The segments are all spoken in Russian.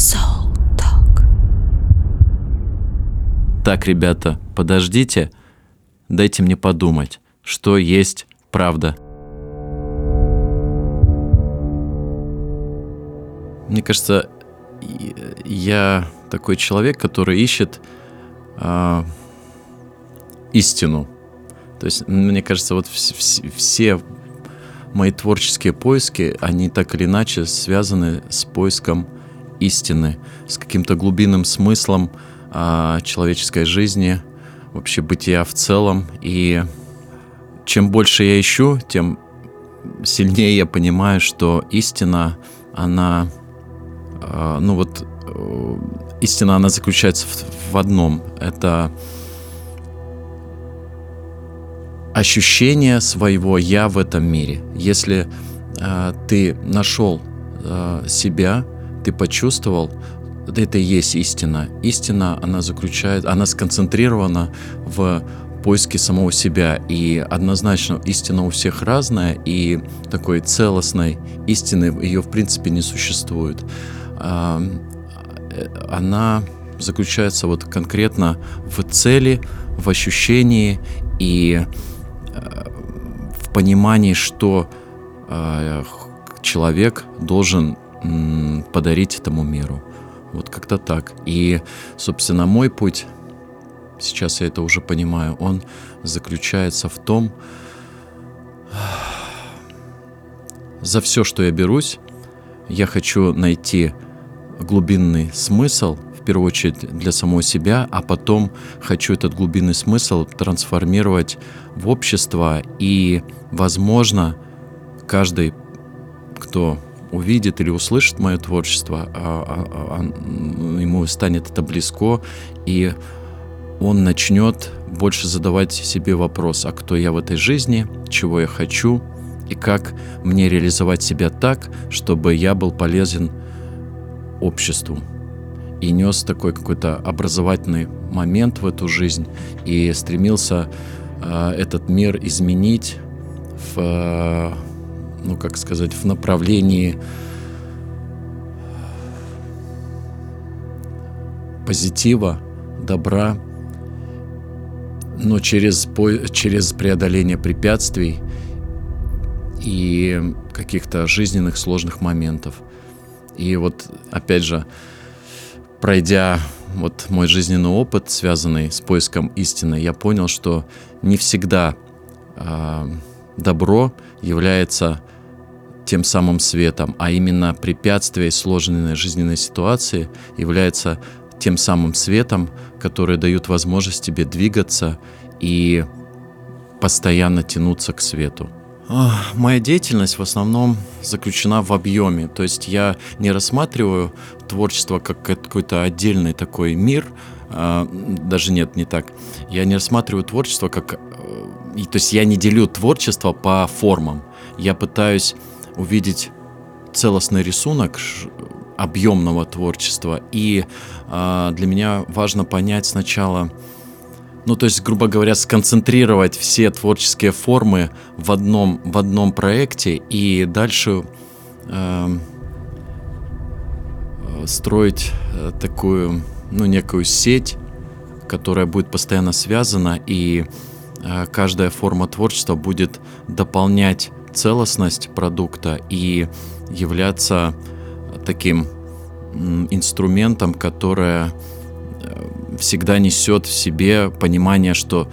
Soul Talk. Так, ребята, подождите, дайте мне подумать, что есть правда. Мне кажется, и- я такой человек, который ищет а, истину. То есть, мне кажется, вот вс- все мои творческие поиски, они так или иначе связаны с поиском истины, с каким-то глубинным смыслом а, человеческой жизни, вообще бытия в целом. И чем больше я ищу, тем сильнее я понимаю, что истина, она, а, ну вот, э, истина, она заключается в, в одном. Это ощущение своего я в этом мире. Если э, ты нашел э, себя, ты почувствовал, это и есть истина. Истина, она заключает, она сконцентрирована в поиске самого себя. И однозначно истина у всех разная, и такой целостной истины ее в принципе не существует. Э, Она заключается вот конкретно в цели, в ощущении и э, в понимании, что э, человек должен подарить этому миру. Вот как-то так. И, собственно, мой путь, сейчас я это уже понимаю, он заключается в том, за все, что я берусь, я хочу найти глубинный смысл, в первую очередь для самого себя, а потом хочу этот глубинный смысл трансформировать в общество. И, возможно, каждый, кто увидит или услышит мое творчество, а- а- а, ему станет это близко, и он начнет больше задавать себе вопрос, а кто я в этой жизни, чего я хочу, и как мне реализовать себя так, чтобы я был полезен обществу? И нес такой какой-то образовательный момент в эту жизнь и стремился э, этот мир изменить в, э, ну как сказать, в направлении позитива, добра, но через, через преодоление препятствий и каких-то жизненных сложных моментов. И вот, опять же, пройдя вот мой жизненный опыт, связанный с поиском истины, я понял, что не всегда а, добро является тем самым светом, а именно препятствия и сложные жизненные ситуации являются тем самым светом, которые дают возможность тебе двигаться и постоянно тянуться к свету. Моя деятельность в основном заключена в объеме, то есть я не рассматриваю творчество как какой-то отдельный такой мир, а, даже нет, не так. Я не рассматриваю творчество как... э, То есть я не делю творчество по формам. Я пытаюсь увидеть целостный рисунок объемного творчества. И а, для меня важно понять сначала, ну, то есть, грубо говоря, сконцентрировать все творческие формы в одном, в одном проекте и дальше эм, э, строить э, такую, ну, некую сеть, которая будет постоянно связана, и э, каждая форма творчества будет дополнять целостность продукта и являться таким инструментом, которое э, всегда несет в себе понимание, что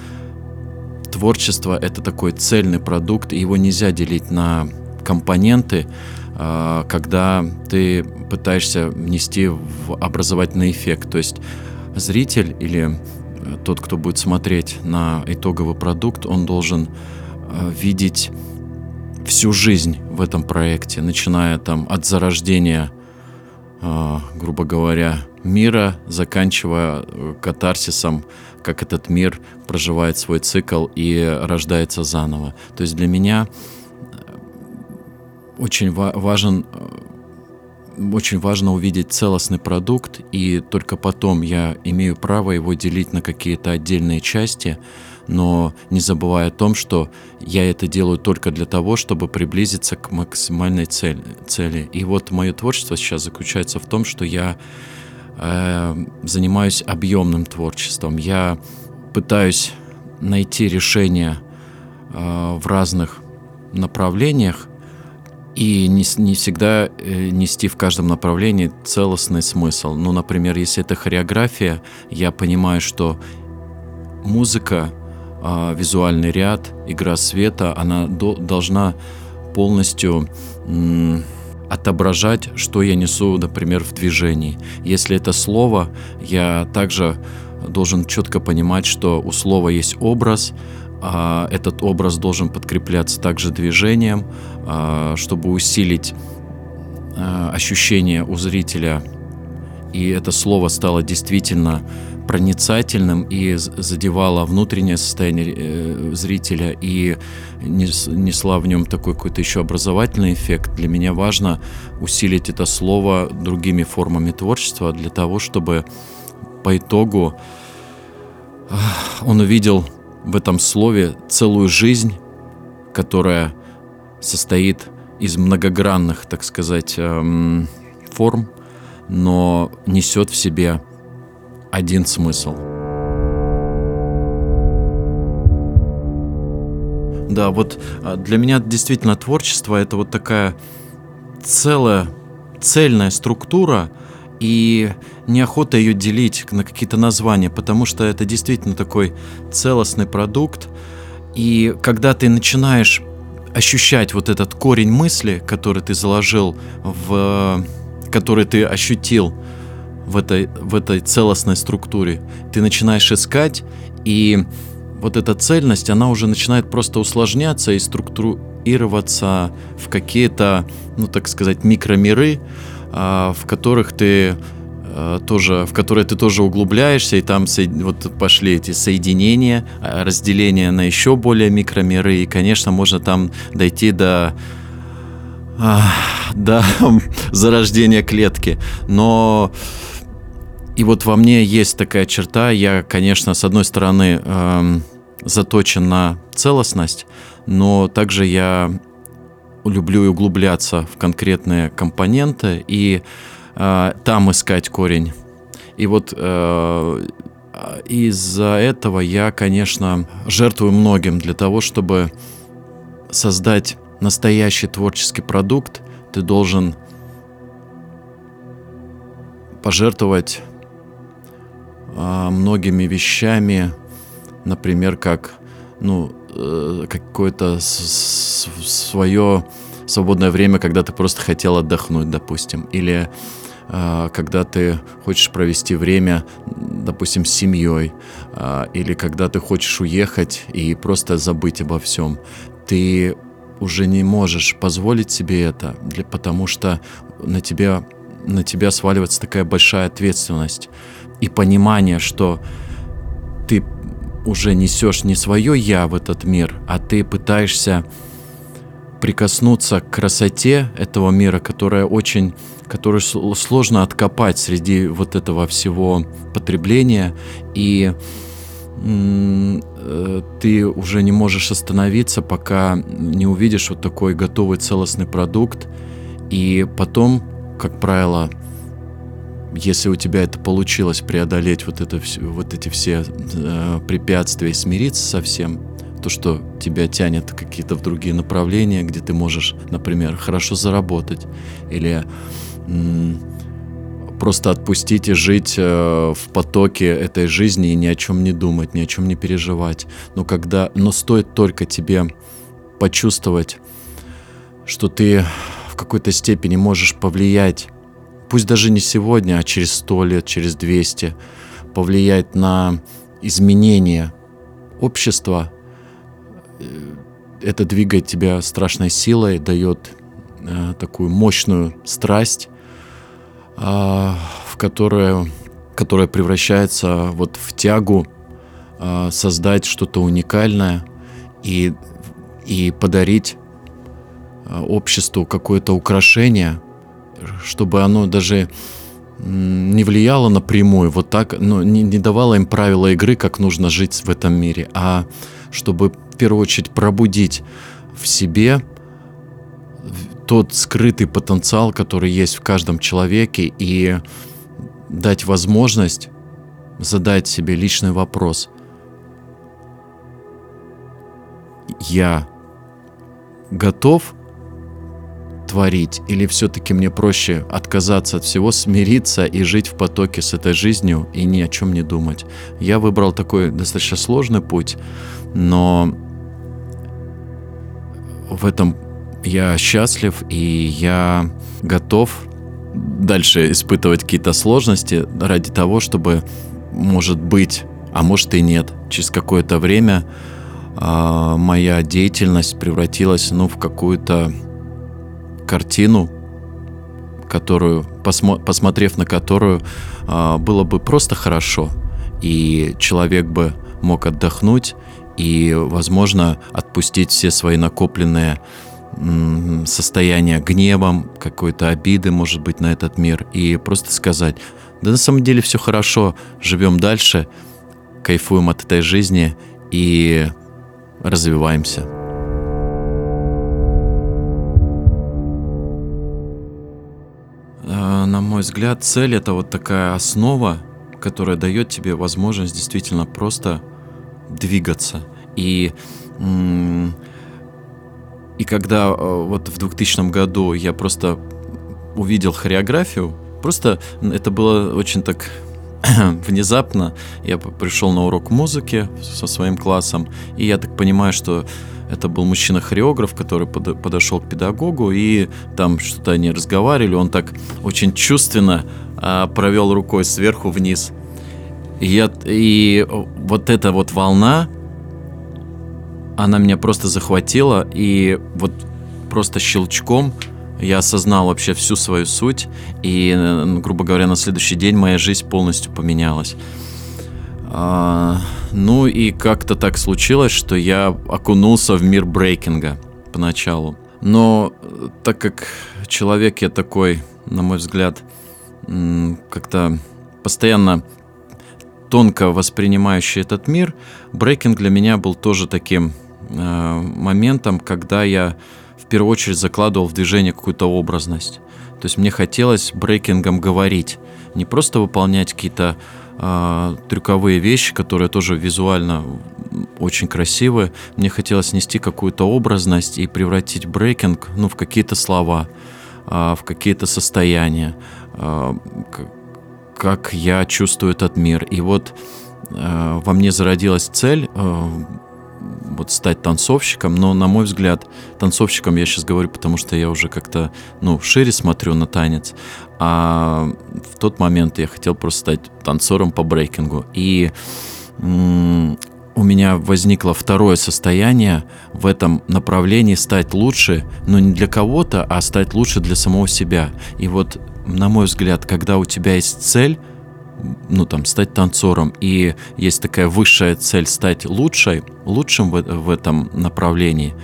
творчество это такой цельный продукт, и его нельзя делить на компоненты, а, когда ты пытаешься внести в образовательный эффект. То есть зритель или э, тот, кто будет смотреть на итоговый продукт, он должен э, видеть всю жизнь в этом проекте, начиная там от зарождения, э, грубо говоря, мира, заканчивая э, катарсисом, как этот мир проживает свой цикл и рождается заново. То есть для меня э, очень ва- важен э, очень важно увидеть целостный продукт, и только потом я имею право его делить на какие-то отдельные части, но не забывая о том, что я это делаю только для того, чтобы приблизиться к максимальной цели. цели. И вот мое творчество сейчас заключается в том, что я э, занимаюсь объемным творчеством. Я пытаюсь найти решения э, в разных направлениях, и не, не всегда э, нести в каждом направлении целостный смысл. Ну, например, если это хореография, я понимаю, что музыка, э, визуальный ряд, игра света, она до, должна полностью м, отображать, что я несу, например, в движении. Если это слово, я также должен четко понимать, что у слова есть образ, а, этот образ должен подкрепляться также движением, а, чтобы усилить а, ощущение у зрителя. И это слово стало действительно проницательным и задевало внутреннее состояние э, зрителя и несла в нем такой какой-то еще образовательный эффект. Для меня важно усилить это слово другими формами творчества для того, чтобы по итогу он увидел в этом слове целую жизнь, которая состоит из многогранных, так сказать, эм, форм, но несет в себе один смысл. Да, вот а, для меня действительно творчество это вот такая целая, цельная структура, и неохота ее делить на какие-то названия, потому что это действительно такой целостный продукт. И когда ты начинаешь ощущать вот этот корень мысли, который ты заложил в... который ты ощутил в этой, в этой целостной структуре, ты начинаешь искать, и вот эта цельность, она уже начинает просто усложняться и структурироваться в какие-то, ну так сказать, микромиры, а, в которых ты а, тоже, в которые ты тоже углубляешься, и там вот пошли эти соединения, а, разделения на еще более микромиры, и, конечно, можно там дойти до до зарождения клетки. Но и вот во мне есть такая черта, я, конечно, с одной стороны эм, заточен на целостность, но также я люблю углубляться в конкретные компоненты и э, там искать корень. И вот э, из-за этого я, конечно, жертвую многим для того, чтобы создать настоящий творческий продукт, ты должен пожертвовать э, многими вещами, например, как ну, Э, какое-то свое свободное время, когда ты просто хотел отдохнуть, допустим, или э, когда ты хочешь провести время, допустим, с семьей, э, или когда ты хочешь уехать и просто забыть обо всем, ты уже не можешь позволить себе это, для, потому что на тебя, на тебя сваливается такая большая ответственность и понимание, что ты уже несешь не свое я в этот мир, а ты пытаешься прикоснуться к красоте этого мира, которая очень, которую сложно откопать среди вот этого всего потребления, и э, ты уже не можешь остановиться, пока не увидишь вот такой готовый целостный продукт, и потом, как правило, если у тебя это получилось преодолеть вот, это, вот эти все э, препятствия и смириться со всем, то, что тебя тянет какие-то в другие направления, где ты можешь, например, хорошо заработать или м- просто отпустить и жить э, в потоке этой жизни и ни о чем не думать, ни о чем не переживать. Но когда, но стоит только тебе почувствовать, что ты в какой-то степени можешь повлиять пусть даже не сегодня, а через сто лет, через 200, повлиять на изменение общества, э, это двигает тебя страшной силой, дает э, такую мощную страсть, э, в которую, которая превращается вот в тягу э, создать что-то уникальное и, и подарить э, обществу какое-то украшение – чтобы оно даже не влияла напрямую, вот так, ну, не, не давала им правила игры, как нужно жить в этом мире, а чтобы в первую очередь пробудить в себе тот скрытый потенциал, который есть в каждом человеке, и дать возможность задать себе личный вопрос. Я готов творить? Или все-таки мне проще отказаться от всего, смириться и жить в потоке с этой жизнью и ни о чем не думать? Я выбрал такой достаточно сложный путь, но в этом я счастлив и я готов дальше испытывать какие-то сложности ради того, чтобы, может быть, а может и нет, через какое-то время э, моя деятельность превратилась ну, в какую-то картину, которую, посмо, посмотрев на которую, э, было бы просто хорошо, и человек бы мог отдохнуть и, возможно, отпустить все свои накопленные состояния гневом, какой-то обиды, может быть, на этот мир, и просто сказать, да на самом деле все хорошо, живем дальше, кайфуем от этой жизни и развиваемся. На мой взгляд, цель это вот такая основа, которая дает тебе возможность действительно просто двигаться. И и когда э, вот в 2000 году я просто увидел хореографию, просто это было очень так внезапно. Я пришел на урок музыки со своим классом, и я так понимаю, что это был мужчина-хореограф, который под, подошел к педагогу, и там что-то они разговаривали. Он так очень чувственно а, провел рукой сверху вниз. И, я, и вот эта вот волна, она меня просто захватила, и вот просто щелчком я осознал вообще всю свою суть, и, грубо говоря, на следующий день моя жизнь полностью поменялась. А, ну и как-то так случилось, что я окунулся в мир брейкинга поначалу. Но так как человек я такой, на мой взгляд, как-то постоянно тонко воспринимающий этот мир, брейкинг для меня был тоже таким Э, моментом, когда я в первую очередь закладывал в движение какую-то образность. То есть мне хотелось брейкингом говорить, не просто выполнять какие-то э, трюковые вещи, которые тоже визуально очень красивые. Мне хотелось нести какую-то образность и превратить брейкинг ну, в какие-то слова, э, в какие-то состояния, э, как я чувствую этот мир. И вот э, во мне зародилась цель э, вот стать танцовщиком, но, на мой взгляд, танцовщиком я сейчас говорю, потому что я уже как-то, ну, шире смотрю на танец, а в тот момент я хотел просто стать танцором по брейкингу. И у меня возникло второе состояние в этом направлении стать лучше, но не для кого-то, а стать лучше для самого себя. И вот, на мой взгляд, когда у тебя есть цель, ну, там, стать танцором, и есть такая высшая цель стать лучшей, лучшим в, в этом направлении,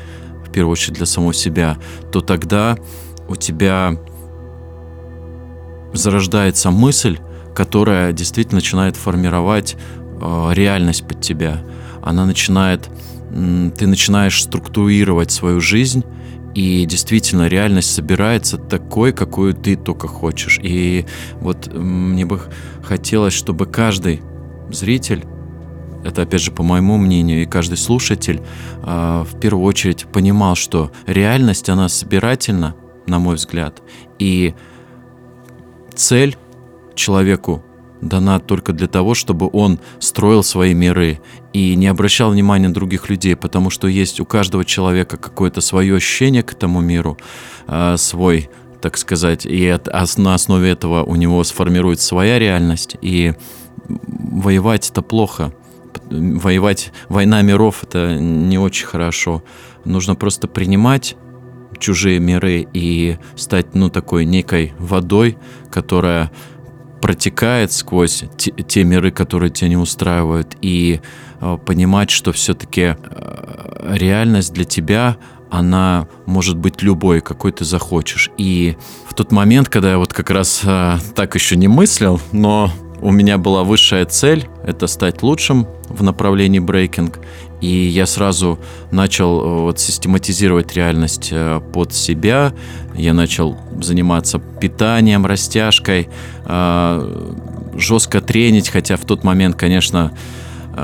в первую очередь для самого себя, то тогда у тебя зарождается мысль, которая действительно начинает формировать э, реальность под тебя. Она начинает, э, ты начинаешь структурировать свою жизнь и действительно реальность собирается такой, какую ты только хочешь. И вот мне бы хотелось, чтобы каждый зритель, это опять же по моему мнению, и каждый слушатель э, в первую очередь понимал, что реальность, она собирательна, на мой взгляд, и цель человеку дана только для того, чтобы он строил свои миры и не обращал внимания других людей, потому что есть у каждого человека какое-то свое ощущение к этому миру, э, свой, так сказать, и от, на основе этого у него сформируется своя реальность, и воевать это плохо. Воевать, война миров это не очень хорошо. Нужно просто принимать чужие миры и стать, ну, такой некой водой, которая протекает сквозь те, те миры, которые тебя не устраивают, и э, понимать, что все-таки э, реальность для тебя, она может быть любой, какой ты захочешь. И в тот момент, когда я вот как раз э, так еще не мыслил, но у меня была высшая цель — это стать лучшим в направлении брейкинг. И я сразу начал э, вот, систематизировать реальность э, под себя. Я начал заниматься питанием, растяжкой, э, жестко тренить, хотя в тот момент, конечно,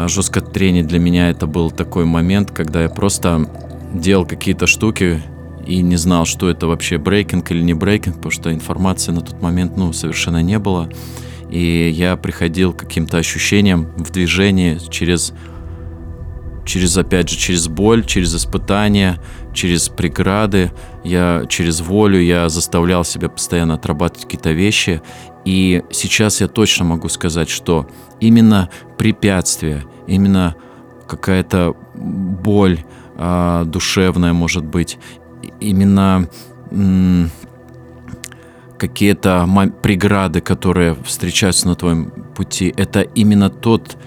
жестко тренить для меня это был такой момент, когда я просто делал какие-то штуки и не знал, что это вообще брейкинг или не брейкинг, потому что информации на тот момент ну, совершенно не было. И я приходил к каким-то ощущениям в движении через, через, опять же, через боль, через испытания, через преграды, я через волю, я заставлял себя постоянно отрабатывать какие-то вещи. И сейчас я точно могу сказать, что именно препятствия, именно какая-то боль э, душевная, может быть, именно какие-то преграды, которые встречаются на твоем пути, это именно тот,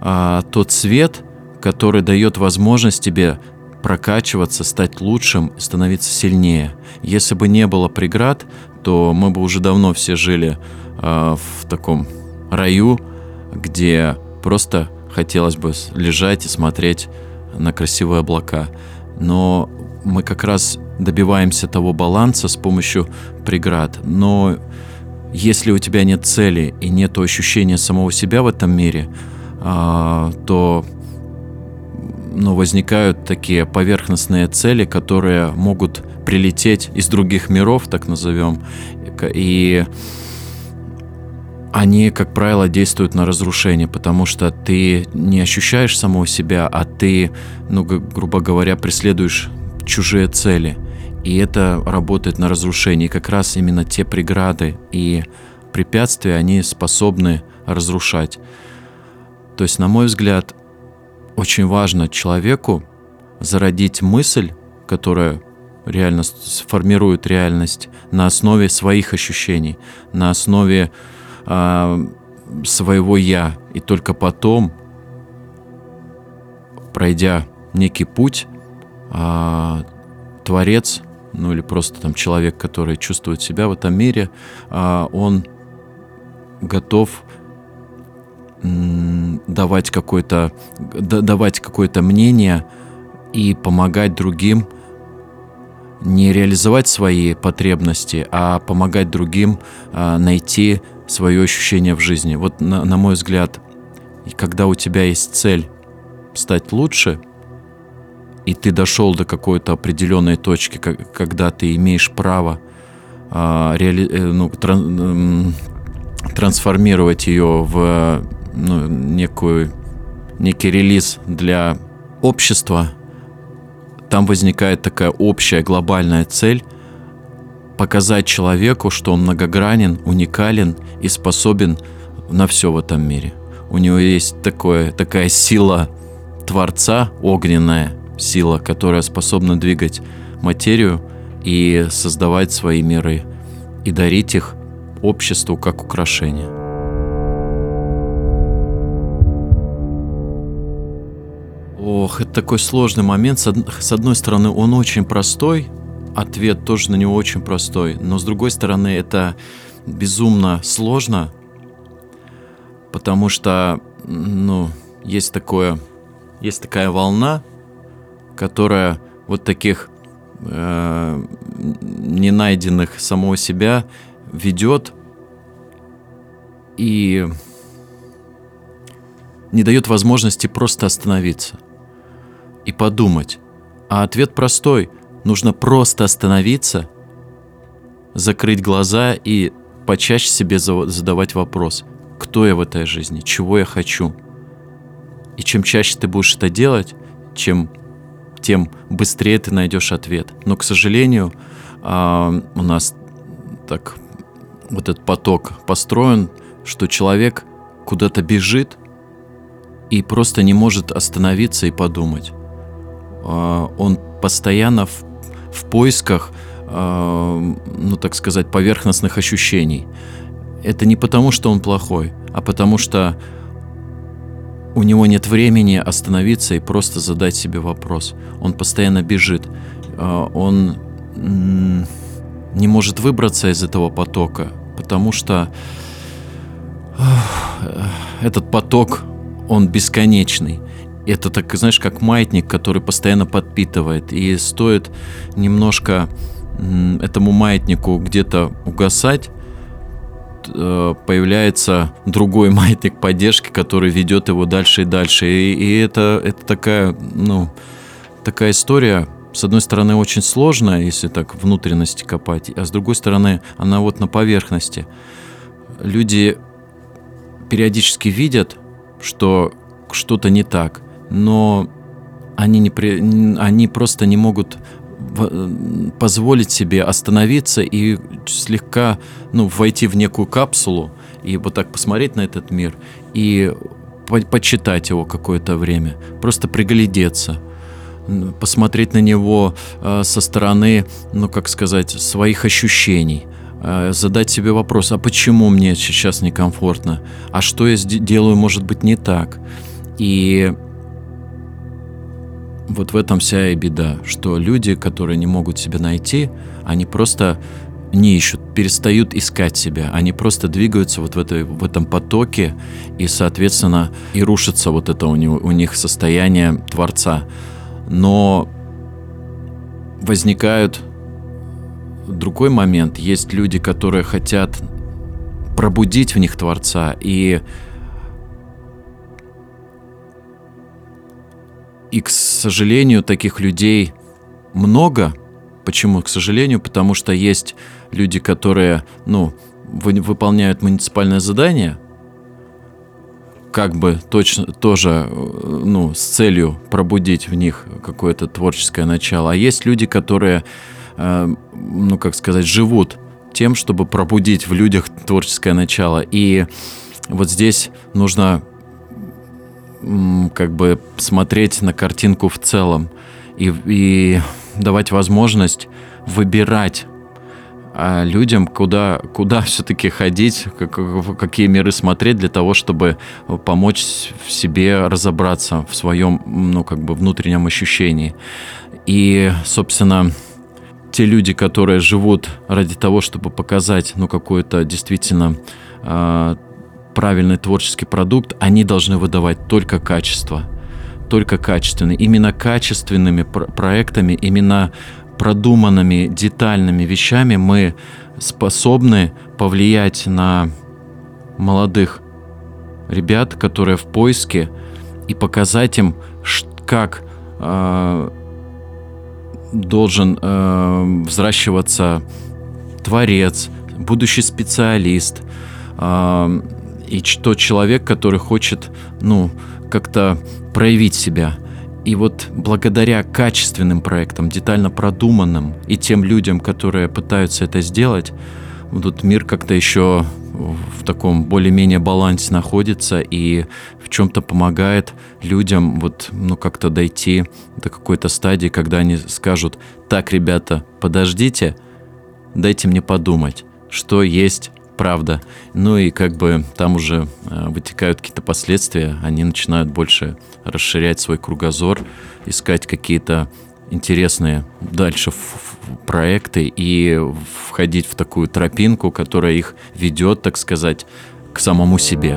а, тот свет, который дает возможность тебе прокачиваться, стать лучшим, становиться сильнее. Если бы не было преград, то мы бы уже давно все жили а, в таком раю, где просто хотелось бы лежать и смотреть на красивые облака. Но мы как раз добиваемся того баланса с помощью преград. Но если у тебя нет цели и нет ощущения самого себя в этом мире, а, то ну, возникают такие поверхностные цели, которые могут прилететь из других миров, так назовем, и они, как правило, действуют на разрушение, потому что ты не ощущаешь самого себя, а ты, ну, грубо говоря, преследуешь чужие цели – и это работает на разрушение. И как раз именно те преграды и препятствия, они способны разрушать. То есть, на мой взгляд, очень важно человеку зародить мысль, которая реально сформирует реальность на основе своих ощущений, на основе э, своего я. И только потом, пройдя некий путь, э, Творец ну или просто там человек, который чувствует себя в этом мире, а, он готов давать какое-то давать какое-то мнение и помогать другим не реализовать свои потребности, а помогать другим а, найти свое ощущение в жизни. Вот на, на мой взгляд, когда у тебя есть цель стать лучше, и ты дошел до какой-то определенной точки, когда ты имеешь право а, реали, э, ну, тран, трансформировать ее в ну, некую, некий релиз для общества, там возникает такая общая глобальная цель показать человеку, что он многогранен, уникален и способен на все в этом мире. У него есть такое, такая сила Творца огненная, сила, которая способна двигать материю и создавать свои миры, и дарить их обществу как украшение. Ох, это такой сложный момент. С одной стороны, он очень простой, ответ тоже на него очень простой, но с другой стороны, это безумно сложно, потому что, ну, есть такое, есть такая волна, которая вот таких э, не найденных самого себя ведет и не дает возможности просто остановиться и подумать. А ответ простой. Нужно просто остановиться, закрыть глаза и почаще себе задавать вопрос. Кто я в этой жизни? Чего я хочу? И чем чаще ты будешь это делать, чем тем быстрее ты найдешь ответ. Но, к сожалению, а, у нас так вот этот поток построен, что человек куда-то бежит и просто не может остановиться и подумать. А, он постоянно в, в поисках, а, ну так сказать, поверхностных ощущений. Это не потому, что он плохой, а потому что у него нет времени остановиться и просто задать себе вопрос. Он постоянно бежит. э, он не может выбраться из этого потока, потому что этот поток, он бесконечный. Это так, знаешь, как маятник, который постоянно подпитывает. И стоит немножко этому маятнику где-то угасать, э, появляется другой маятник поддержки, который ведет его дальше и дальше. И, и это, это такая, ну, такая история, с одной стороны, очень сложная, если так внутренности копать, а с другой стороны, она вот на поверхности. Люди периодически видят, что что-то не так, но они, не при... они просто не могут позволить себе остановиться и слегка ну, войти в некую капсулу и вот так посмотреть на этот мир и по почитать его какое-то время, просто приглядеться, посмотреть на него э, со стороны, ну как сказать, своих ощущений, э, задать себе вопрос, а почему мне сейчас некомфортно, а что я делаю, может быть, не так. И вот в этом вся и беда, что люди, которые не могут себя найти, они просто не ищут, перестают искать себя, они просто двигаются вот в, этой, в этом потоке, и, соответственно, и рушится вот это у, него, у них состояние Творца. Но возникают другой момент. Есть люди, которые хотят пробудить в них Творца, и И, к сожалению, таких людей много. Почему, к сожалению? Потому что есть люди, которые, ну, вы, выполняют муниципальное задание, как бы точно тоже, ну, с целью пробудить в них какое-то творческое начало. А есть люди, которые, э, ну, как сказать, живут тем, чтобы пробудить в людях творческое начало. И вот здесь нужно как бы смотреть на картинку в целом и, и давать возможность выбирать а людям, куда, куда все-таки ходить, как, какие миры смотреть для того, чтобы помочь себе разобраться в своем, ну, как бы внутреннем ощущении. И, собственно, те люди, которые живут ради того, чтобы показать, ну, какое-то действительно э, правильный творческий продукт, они должны выдавать только качество. Только качественные. Именно качественными проектами, именно продуманными, детальными вещами мы способны повлиять на молодых ребят, которые в поиске, и показать им, как э, должен э, взращиваться творец, будущий специалист, э, и тот человек, который хочет, ну, как-то проявить себя. И вот благодаря качественным проектам, детально продуманным, и тем людям, которые пытаются это сделать, тут мир как-то еще в таком более-менее балансе находится и в чем-то помогает людям вот, ну, как-то дойти до какой-то стадии, когда они скажут, так, ребята, подождите, дайте мне подумать, что есть правда. Ну и как бы там уже э, вытекают какие-то последствия, они начинают больше расширять свой кругозор, искать какие-то интересные дальше проекты и входить в такую тропинку, которая их ведет, так сказать, к самому себе.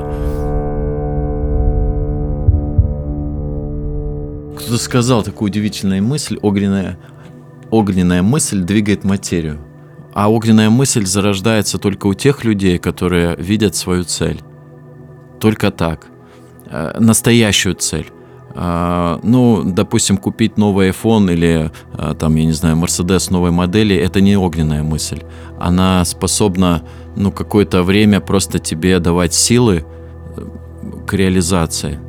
Кто-то сказал такую удивительную мысль, огненная, огненная мысль двигает материю. А огненная мысль зарождается только у тех людей, которые видят свою цель. Только так. Э, настоящую цель. Э, ну, допустим, купить новый iPhone или э, там, я не знаю, Mercedes новой модели, это не огненная мысль. Она способна, ну, какое-то время просто тебе давать силы к реализации.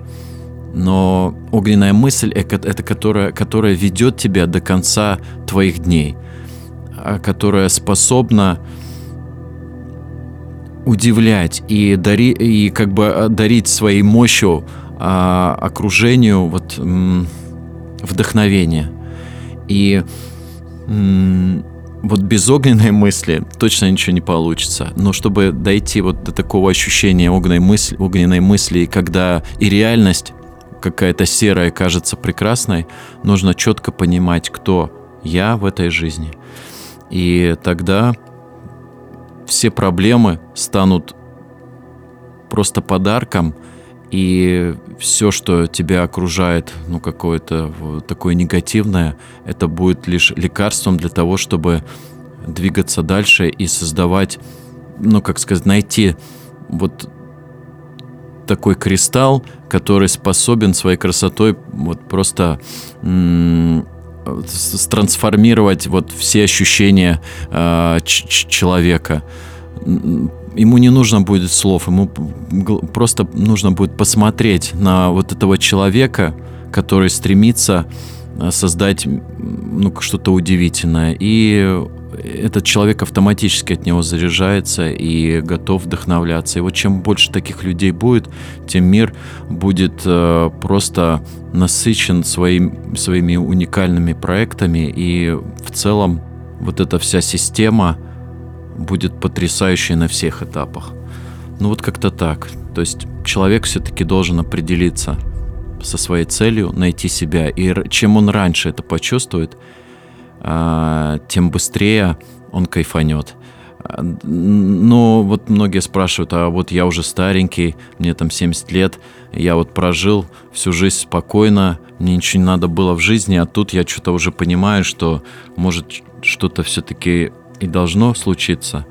Но огненная мысль это, это которая, которая ведет тебя до конца твоих дней. А, которая способна удивлять и, дари, и как бы а, дарить своей мощью а, окружению вот, м, вдохновение. И м, вот без огненной мысли точно ничего не получится. Но чтобы дойти вот до такого ощущения огненной мысли, огненной мысли, когда и реальность какая-то серая кажется прекрасной, нужно четко понимать, кто я в этой жизни. И тогда все проблемы станут просто подарком, и все, что тебя окружает, ну, какое-то такое негативное, это будет лишь лекарством для того, чтобы двигаться дальше и создавать, ну, как сказать, найти вот такой кристалл, который способен своей красотой вот просто трансформировать вот все ощущения э, человека. Ему не нужно будет слов, ему просто нужно будет посмотреть на вот этого человека, который стремится а, создать ну, что-то удивительное. И этот человек автоматически от него заряжается и готов вдохновляться. И вот чем больше таких людей будет, тем мир будет э, просто насыщен своим, своими уникальными проектами. И в целом вот эта вся система будет потрясающей на всех этапах. Ну вот как-то так. То есть человек все-таки должен определиться со своей целью, найти себя. И чем он раньше это почувствует, тем быстрее он кайфанет. Но вот многие спрашивают, а вот я уже старенький, мне там 70 лет, я вот прожил всю жизнь спокойно, мне ничего не надо было в жизни, а тут я что-то уже понимаю, что может что-то все-таки и должно случиться.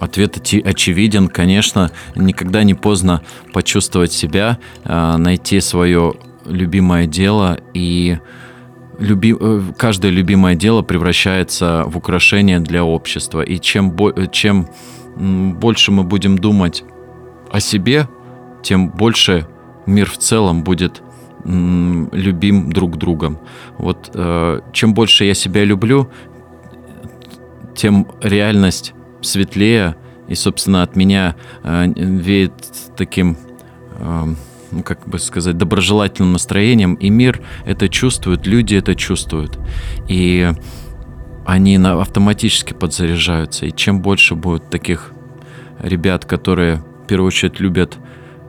Ответ очевиден, конечно, никогда не поздно почувствовать себя, а, найти свое любимое дело и люби, э, каждое любимое дело превращается в украшение для общества. И чем, чем больше мы будем думать о себе, тем больше мир в целом будет любим друг другом. Вот э, чем больше я себя люблю, тем реальность светлее, и, собственно, от меня э, веет таким ну, как бы сказать, доброжелательным настроением, и мир это чувствует, люди это чувствуют. И они на, автоматически подзаряжаются. И чем больше будет таких ребят, которые в первую очередь любят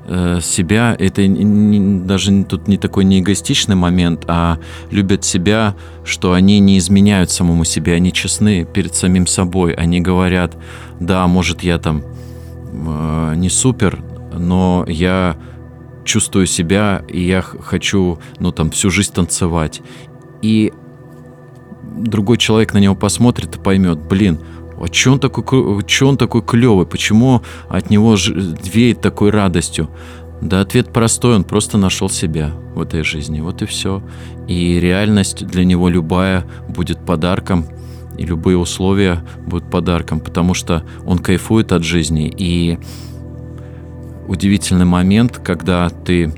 э, себя, это не, даже тут не такой не эгоистичный момент, а любят себя, что они не изменяют самому себе, они честны перед самим собой, они говорят, да, может я там э, не супер, но я чувствую себя, и я хочу, ну, там, всю жизнь танцевать. И другой человек на него посмотрит и поймет, блин, а че он такой, че он такой клевый, почему от него веет такой радостью? Да ответ простой, он просто нашел себя в этой жизни, вот и все. И реальность для него любая будет подарком, и любые условия будут подарком, потому что он кайфует от жизни, и удивительный момент, когда ты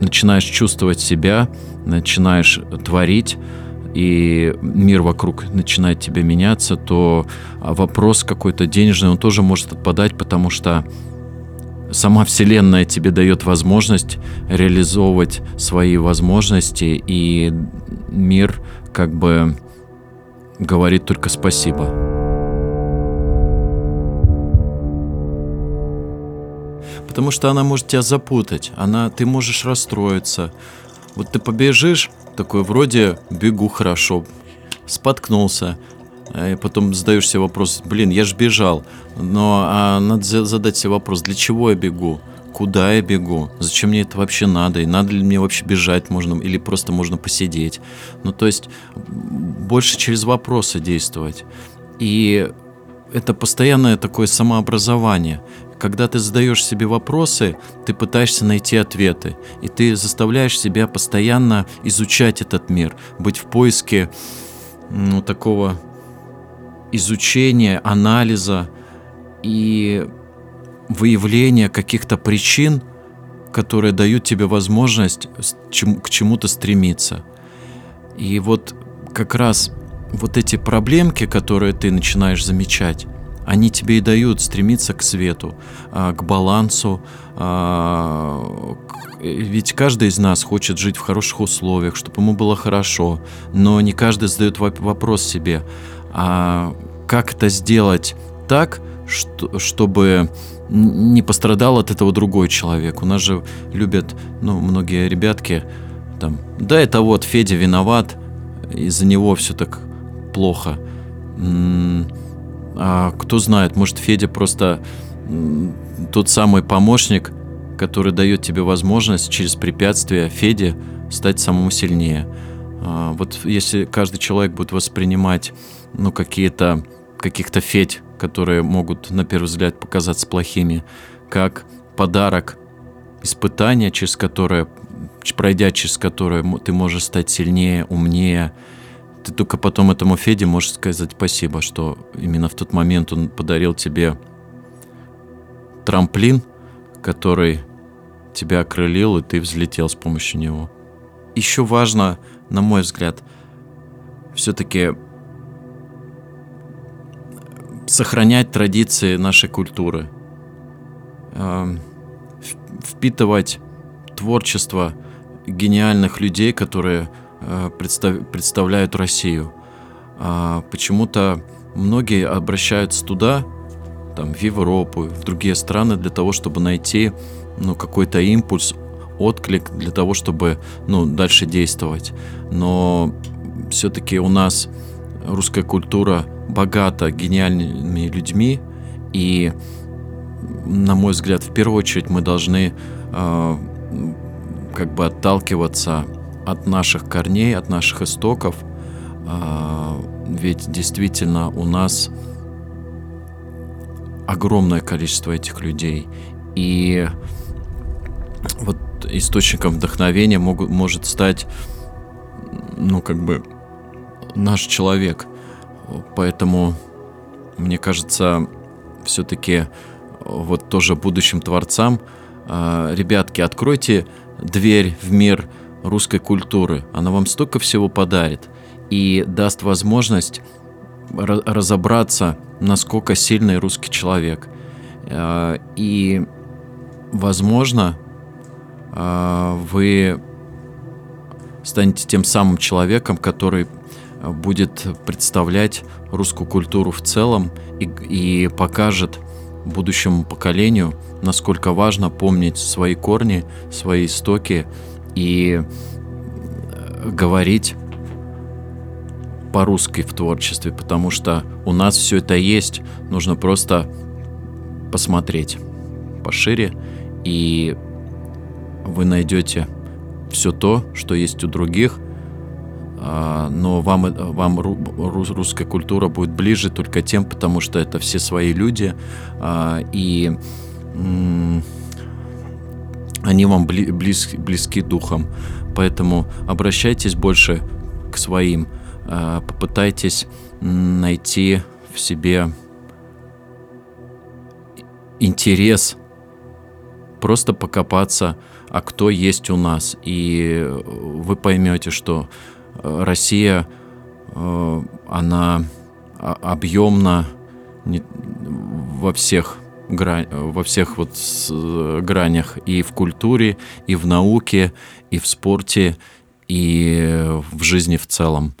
начинаешь чувствовать себя, начинаешь творить, и мир вокруг начинает тебе меняться, то вопрос какой-то денежный, он тоже может отпадать, потому что сама Вселенная тебе дает возможность реализовывать свои возможности, и мир как бы говорит только спасибо. Потому что она может тебя запутать, она, ты можешь расстроиться. Вот ты побежишь, такой вроде бегу хорошо, споткнулся, и потом задаешь себе вопрос, блин, я же бежал, но а надо задать себе вопрос, для чего я бегу? Куда я бегу? Зачем мне это вообще надо? И надо ли мне вообще бежать можно? Или просто можно посидеть? Ну, то есть больше через вопросы действовать. И это постоянное такое самообразование. Когда ты задаешь себе вопросы, ты пытаешься найти ответы, и ты заставляешь себя постоянно изучать этот мир, быть в поиске ну, такого изучения, анализа и выявления каких-то причин, которые дают тебе возможность к чему-то стремиться. И вот как раз вот эти проблемки, которые ты начинаешь замечать, они тебе и дают стремиться к свету, а, к балансу. А, ведь каждый из нас хочет жить в хороших условиях, чтобы ему было хорошо, но не каждый задает вопрос себе, а как это сделать так, чтобы не пострадал от этого другой человек. У нас же любят, ну, многие ребятки там, да, это вот Федя виноват, из-за него все так плохо. А кто знает, может, Федя просто тот самый помощник, который дает тебе возможность через препятствия Феде стать самому сильнее. А, вот если каждый человек будет воспринимать ну, какие-то каких-то федь, которые могут на первый взгляд показаться плохими, как подарок, испытание, через которое, пройдя через которое ты можешь стать сильнее, умнее, ты только потом этому Феде можешь сказать спасибо, что именно в тот момент он подарил тебе трамплин, который тебя окрылил, и ты взлетел с помощью него. Еще важно, на мой взгляд, все-таки сохранять традиции нашей культуры, эм, впитывать творчество гениальных людей, которые э, представляют Россию. А почему-то многие обращаются туда, там, в Европу, в другие страны для того, чтобы найти ну, какой-то импульс, отклик для того, чтобы ну, дальше действовать. Но все-таки у нас русская культура богата гениальными людьми, и, на мой взгляд, в первую очередь мы должны э, как бы отталкиваться от наших корней, от наших истоков, э, ведь действительно у нас огромное количество этих людей. И вот источником вдохновения могут, может стать, ну, как бы, наш человек. Поэтому, мне кажется, все-таки вот тоже будущим творцам, а, ребятки, откройте дверь в мир русской культуры. Она вам столько всего подарит и даст возможность разобраться, насколько сильный русский человек. А, и, возможно, а, вы станете тем самым человеком, который будет представлять русскую культуру в целом и, и покажет будущему поколению, насколько важно помнить свои корни, свои истоки и э, говорить по-русски в творчестве, потому что у нас все это есть, нужно просто посмотреть пошире, и вы найдете все то, что есть у других, а, но вам, вам русская культура будет ближе только тем, потому что это все свои люди, а, и они вам близ, близки духом. Поэтому обращайтесь больше к своим Э, попытайтесь найти в себе интерес, просто покопаться, а кто есть у нас. И вы поймете, что Россия, э, она объемна во всех Э, во всех вот э, гранях и в культуре, и в науке, и в спорте, и в жизни в целом.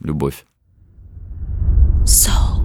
Любовь. Soul.